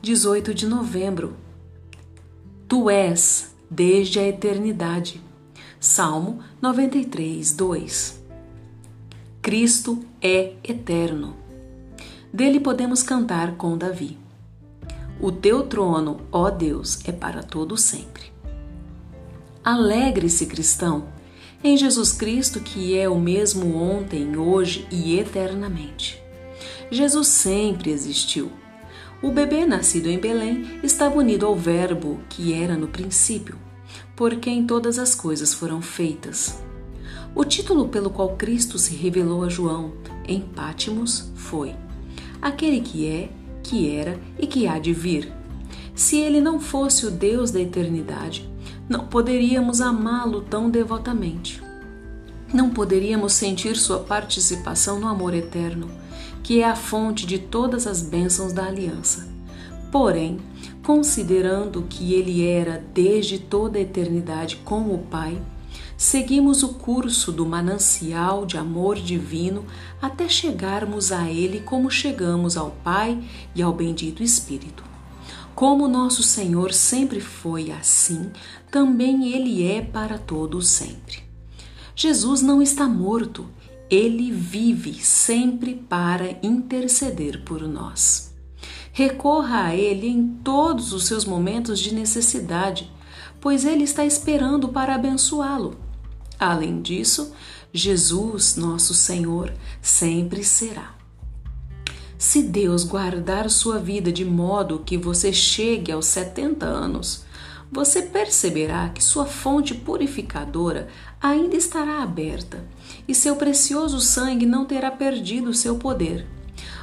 18 de novembro. Tu és desde a eternidade. Salmo 93, 2. Cristo é eterno. Dele podemos cantar com Davi. O teu trono, ó Deus, é para todo sempre. Alegre-se, cristão, em Jesus Cristo, que é o mesmo ontem, hoje e eternamente. Jesus sempre existiu. O bebê nascido em Belém estava unido ao Verbo que era no princípio, por quem todas as coisas foram feitas. O título pelo qual Cristo se revelou a João em Pátimos foi: Aquele que é, que era e que há de vir. Se ele não fosse o Deus da eternidade, não poderíamos amá-lo tão devotamente. Não poderíamos sentir sua participação no amor eterno, que é a fonte de todas as bênçãos da aliança. Porém, considerando que ele era desde toda a eternidade com o Pai, seguimos o curso do manancial de amor divino até chegarmos a ele como chegamos ao Pai e ao bendito Espírito. Como nosso Senhor sempre foi assim, também Ele é para todos sempre. Jesus não está morto, Ele vive sempre para interceder por nós. Recorra a Ele em todos os seus momentos de necessidade, pois Ele está esperando para abençoá-lo. Além disso, Jesus, nosso Senhor, sempre será. Se Deus guardar sua vida de modo que você chegue aos 70 anos, você perceberá que sua fonte purificadora ainda estará aberta e seu precioso sangue não terá perdido seu poder.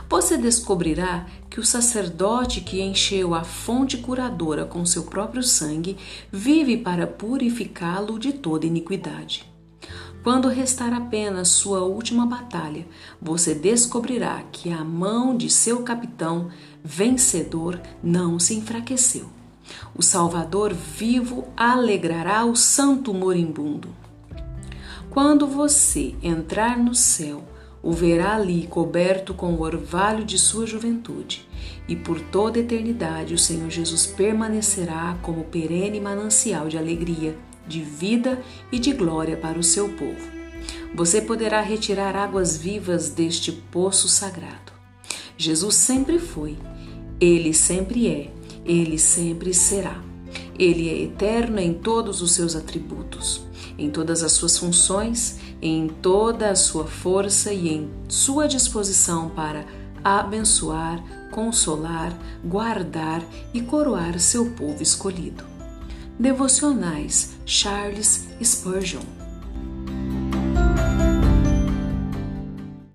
Você descobrirá que o sacerdote que encheu a fonte curadora com seu próprio sangue vive para purificá-lo de toda iniquidade. Quando restar apenas sua última batalha, você descobrirá que a mão de seu capitão vencedor não se enfraqueceu. O Salvador vivo alegrará o santo moribundo. Quando você entrar no céu, o verá ali coberto com o orvalho de sua juventude, e por toda eternidade o Senhor Jesus permanecerá como perene manancial de alegria de vida e de glória para o seu povo. Você poderá retirar águas vivas deste poço sagrado. Jesus sempre foi, ele sempre é, ele sempre será. Ele é eterno em todos os seus atributos, em todas as suas funções, em toda a sua força e em sua disposição para abençoar, consolar, guardar e coroar seu povo escolhido. Devocionais Charles Spurgeon